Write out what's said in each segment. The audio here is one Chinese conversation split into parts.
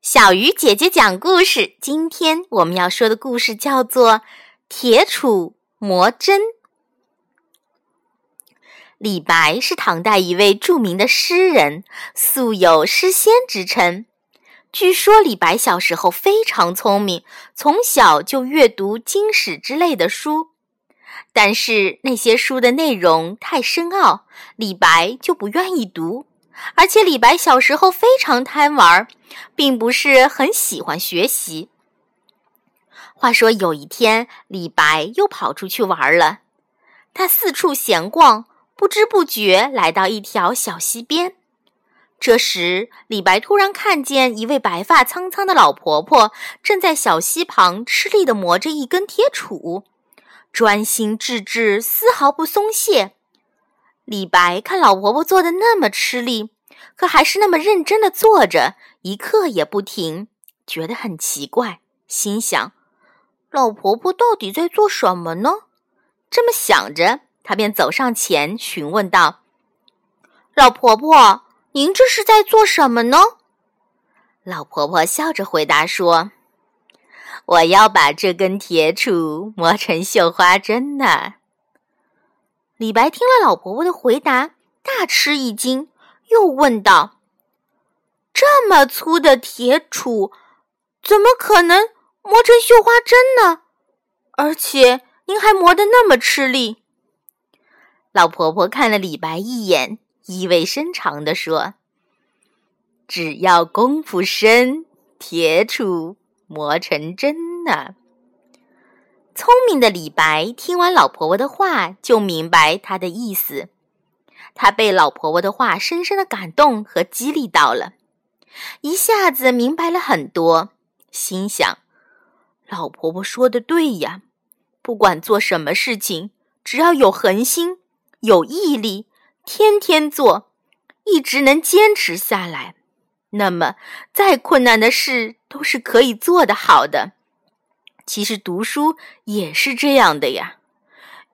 小鱼姐姐讲故事。今天我们要说的故事叫做《铁杵磨针》。李白是唐代一位著名的诗人，素有诗仙之称。据说李白小时候非常聪明，从小就阅读经史之类的书。但是那些书的内容太深奥，李白就不愿意读。而且李白小时候非常贪玩，并不是很喜欢学习。话说有一天，李白又跑出去玩了。他四处闲逛，不知不觉来到一条小溪边。这时，李白突然看见一位白发苍苍的老婆婆正在小溪旁吃力地磨着一根铁杵，专心致志，丝毫不松懈。李白看老婆婆做的那么吃力，可还是那么认真的坐着，一刻也不停，觉得很奇怪，心想：老婆婆到底在做什么呢？这么想着，他便走上前询问道：“老婆婆。”您这是在做什么呢？老婆婆笑着回答说：“我要把这根铁杵磨成绣花针呢。”李白听了老婆婆的回答，大吃一惊，又问道：“这么粗的铁杵，怎么可能磨成绣花针呢？而且您还磨得那么吃力。”老婆婆看了李白一眼。意味深长地说：“只要功夫深，铁杵磨成针呢。”聪明的李白听完老婆婆的话，就明白她的意思。他被老婆婆的话深深的感动和激励到了，一下子明白了很多，心想：“老婆婆说的对呀，不管做什么事情，只要有恒心，有毅力。”天天做，一直能坚持下来，那么再困难的事都是可以做得好的。其实读书也是这样的呀，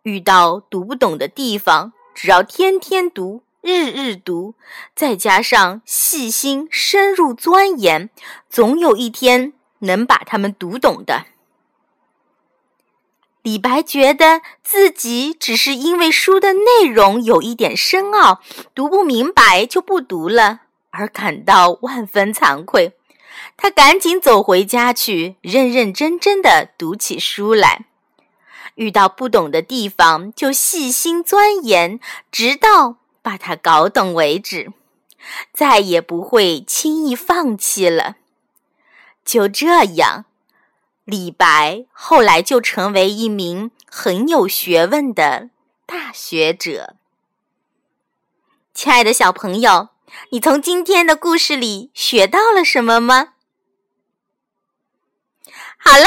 遇到读不懂的地方，只要天天读，日日读，再加上细心深入钻研，总有一天能把它们读懂的。李白觉得自己只是因为书的内容有一点深奥，读不明白就不读了，而感到万分惭愧。他赶紧走回家去，认认真真的读起书来。遇到不懂的地方，就细心钻研，直到把它搞懂为止，再也不会轻易放弃了。就这样。李白后来就成为一名很有学问的大学者。亲爱的小朋友，你从今天的故事里学到了什么吗？好了，